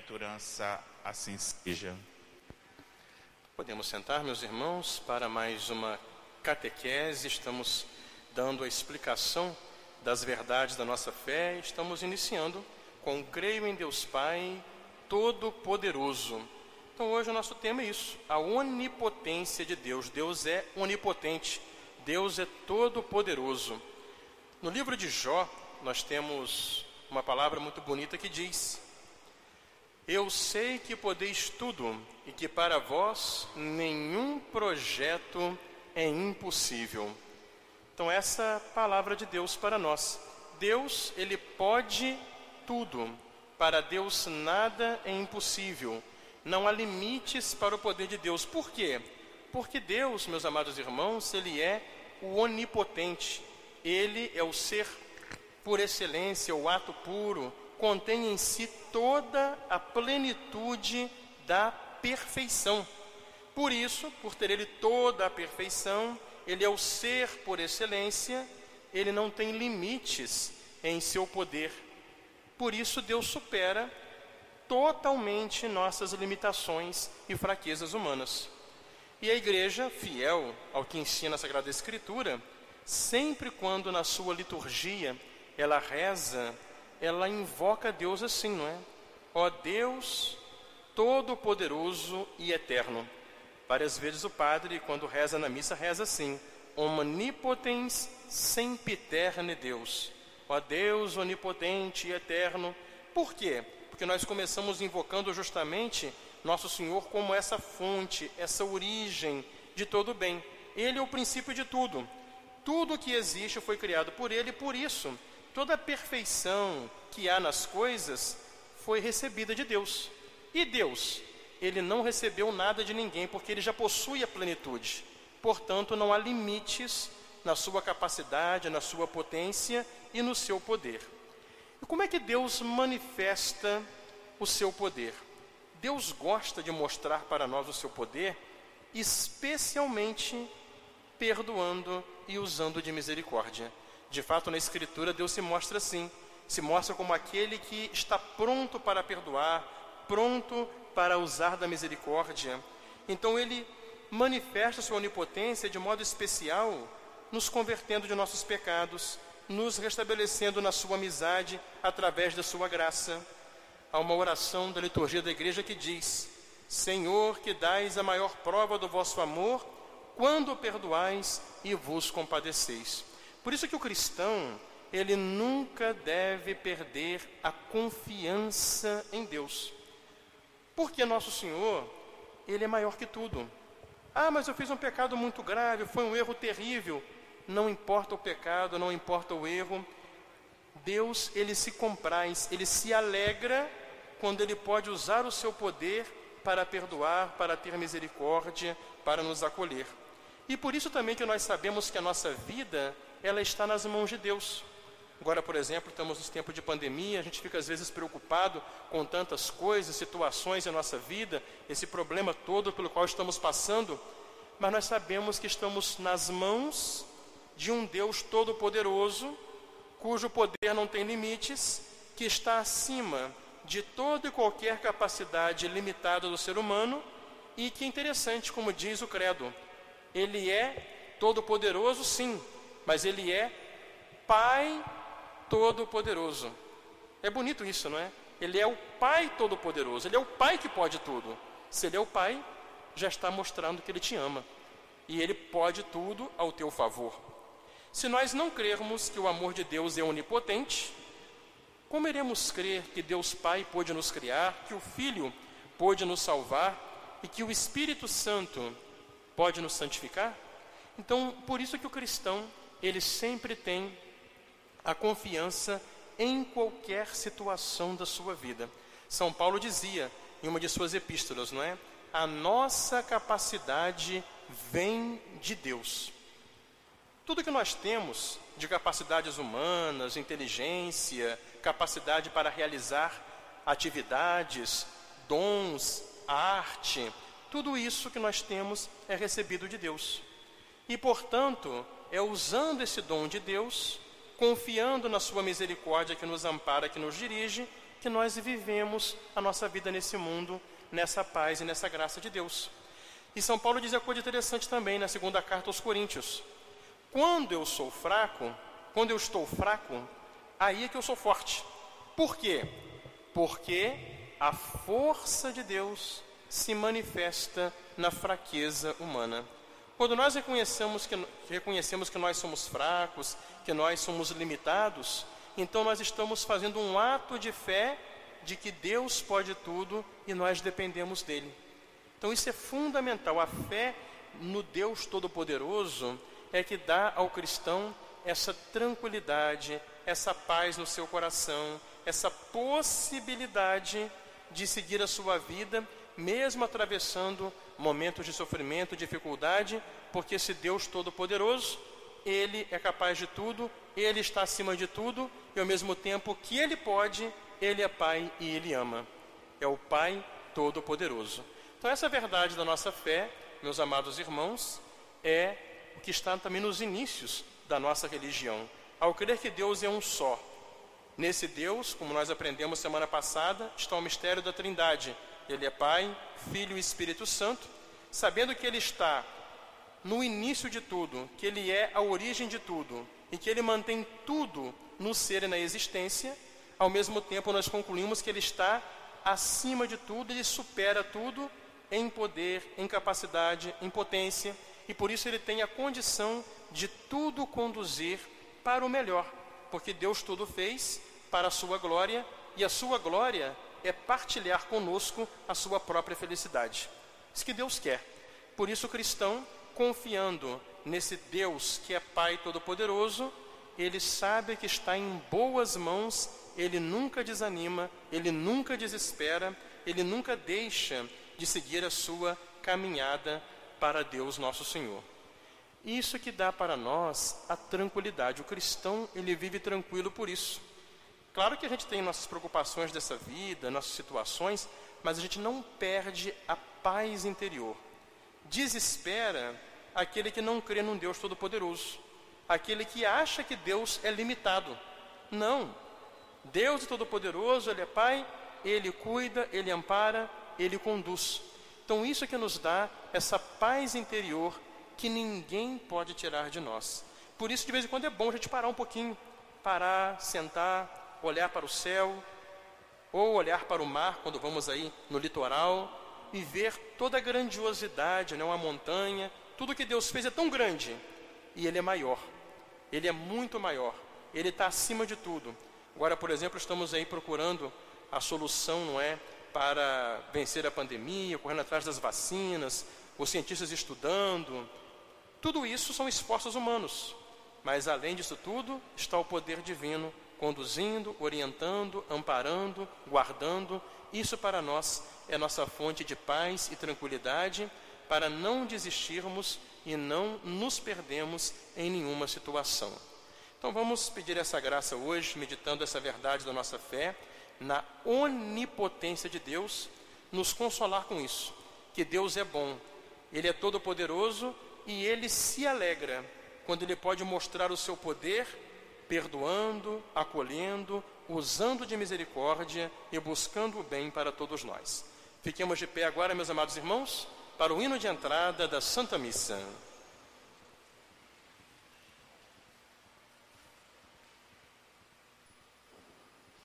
bem-aventurança assim seja. Podemos sentar, meus irmãos, para mais uma catequese. Estamos dando a explicação das verdades da nossa fé. Estamos iniciando com Creio em Deus Pai Todo-Poderoso. Então, hoje o nosso tema é isso: a onipotência de Deus. Deus é onipotente, Deus é todo-poderoso. No livro de Jó, nós temos uma palavra muito bonita que diz: Eu sei que podeis tudo e que para vós nenhum projeto é impossível. Então essa palavra de Deus para nós. Deus, ele pode tudo. Para Deus nada é impossível. Não há limites para o poder de Deus. Por quê? Porque Deus, meus amados irmãos, ele é o onipotente. Ele é o ser por excelência, o ato puro, contém em si toda a plenitude da perfeição. Por isso, por ter ele toda a perfeição, ele é o ser por excelência, ele não tem limites em seu poder. Por isso, Deus supera totalmente nossas limitações e fraquezas humanas. E a igreja, fiel ao que ensina a Sagrada Escritura, sempre quando na sua liturgia ela reza, ela invoca Deus assim, não é? Ó Deus Todo-Poderoso e Eterno. Várias vezes o padre, quando reza na missa, reza assim: Omnipotens sempiterne Deus. Ó Deus onipotente e eterno. Por quê? Porque nós começamos invocando justamente nosso Senhor como essa fonte, essa origem de todo bem. Ele é o princípio de tudo. Tudo que existe foi criado por ele, por isso Toda a perfeição que há nas coisas foi recebida de Deus. E Deus, ele não recebeu nada de ninguém, porque ele já possui a plenitude. Portanto, não há limites na sua capacidade, na sua potência e no seu poder. E como é que Deus manifesta o seu poder? Deus gosta de mostrar para nós o seu poder, especialmente perdoando e usando de misericórdia. De fato, na Escritura, Deus se mostra assim: se mostra como aquele que está pronto para perdoar, pronto para usar da misericórdia. Então, ele manifesta sua onipotência de modo especial, nos convertendo de nossos pecados, nos restabelecendo na sua amizade através da sua graça. Há uma oração da liturgia da igreja que diz: Senhor, que dais a maior prova do vosso amor, quando perdoais e vos compadeceis. Por isso que o cristão, ele nunca deve perder a confiança em Deus. Porque nosso Senhor, ele é maior que tudo. Ah, mas eu fiz um pecado muito grave, foi um erro terrível. Não importa o pecado, não importa o erro. Deus, ele se compraz, ele se alegra quando ele pode usar o seu poder para perdoar, para ter misericórdia, para nos acolher. E por isso também que nós sabemos que a nossa vida ela está nas mãos de Deus. Agora, por exemplo, estamos nos tempos de pandemia, a gente fica às vezes preocupado com tantas coisas, situações em nossa vida, esse problema todo pelo qual estamos passando, mas nós sabemos que estamos nas mãos de um Deus todo-poderoso, cujo poder não tem limites, que está acima de toda e qualquer capacidade limitada do ser humano e que interessante, como diz o credo, ele é todo-poderoso, sim, mas ele é Pai Todo-Poderoso. É bonito isso, não é? Ele é o Pai Todo-Poderoso, ele é o Pai que pode tudo. Se ele é o Pai, já está mostrando que ele te ama. E ele pode tudo ao teu favor. Se nós não crermos que o amor de Deus é onipotente, como iremos crer que Deus Pai pôde nos criar, que o Filho pôde nos salvar e que o Espírito Santo pode nos santificar? Então, por isso que o cristão ele sempre tem a confiança em qualquer situação da sua vida. São Paulo dizia em uma de suas epístolas, não é? A nossa capacidade vem de Deus. Tudo que nós temos de capacidades humanas, inteligência, capacidade para realizar atividades, dons, arte, tudo isso que nós temos é recebido de Deus. E, portanto, é usando esse dom de Deus, confiando na Sua misericórdia que nos ampara, que nos dirige, que nós vivemos a nossa vida nesse mundo, nessa paz e nessa graça de Deus. E São Paulo diz a coisa interessante também na segunda carta aos Coríntios: quando eu sou fraco, quando eu estou fraco, aí é que eu sou forte. Por quê? Porque a força de Deus se manifesta na fraqueza humana. Quando nós reconhecemos que, reconhecemos que nós somos fracos, que nós somos limitados, então nós estamos fazendo um ato de fé de que Deus pode tudo e nós dependemos dele. Então isso é fundamental. A fé no Deus Todo-Poderoso é que dá ao cristão essa tranquilidade, essa paz no seu coração, essa possibilidade de seguir a sua vida mesmo atravessando momentos de sofrimento, dificuldade, porque esse Deus Todo-Poderoso, Ele é capaz de tudo, Ele está acima de tudo, e ao mesmo tempo que Ele pode, Ele é Pai e Ele ama. É o Pai Todo-Poderoso. Então, essa verdade da nossa fé, meus amados irmãos, é o que está também nos inícios da nossa religião. Ao crer que Deus é um só. Nesse Deus, como nós aprendemos semana passada, está o mistério da Trindade, ele é Pai, Filho e Espírito Santo, sabendo que Ele está no início de tudo, que Ele é a origem de tudo e que Ele mantém tudo no ser e na existência, ao mesmo tempo nós concluímos que Ele está acima de tudo, Ele supera tudo em poder, em capacidade, em potência, e por isso Ele tem a condição de tudo conduzir para o melhor, porque Deus tudo fez para a sua glória, e a sua glória é partilhar conosco a sua própria felicidade. Isso que Deus quer. Por isso, o cristão, confiando nesse Deus que é Pai Todo-Poderoso, ele sabe que está em boas mãos, ele nunca desanima, ele nunca desespera, ele nunca deixa de seguir a sua caminhada para Deus nosso Senhor. Isso que dá para nós a tranquilidade. O cristão, ele vive tranquilo por isso. Claro que a gente tem nossas preocupações dessa vida, nossas situações, mas a gente não perde a paz interior. Desespera aquele que não crê num Deus Todo-Poderoso, aquele que acha que Deus é limitado. Não. Deus é Todo-Poderoso, Ele é Pai, Ele cuida, Ele ampara, Ele conduz. Então, isso é que nos dá essa paz interior que ninguém pode tirar de nós. Por isso, de vez em quando, é bom a gente parar um pouquinho, parar, sentar, olhar para o céu, ou olhar para o mar quando vamos aí no litoral e ver toda a grandiosidade, né, uma montanha, tudo que Deus fez é tão grande e Ele é maior, Ele é muito maior, Ele está acima de tudo. Agora, por exemplo, estamos aí procurando a solução, não é, para vencer a pandemia, correndo atrás das vacinas, os cientistas estudando. Tudo isso são esforços humanos, mas além disso tudo está o poder divino conduzindo, orientando, amparando, guardando. Isso para nós é nossa fonte de paz e tranquilidade para não desistirmos e não nos perdemos em nenhuma situação. Então vamos pedir essa graça hoje, meditando essa verdade da nossa fé, na onipotência de Deus, nos consolar com isso, que Deus é bom, Ele é todo-poderoso e Ele se alegra quando Ele pode mostrar o seu poder perdoando, acolhendo, usando de misericórdia e buscando o bem para todos nós. Fiquemos de pé agora, meus amados irmãos, para o hino de entrada da Santa Missa.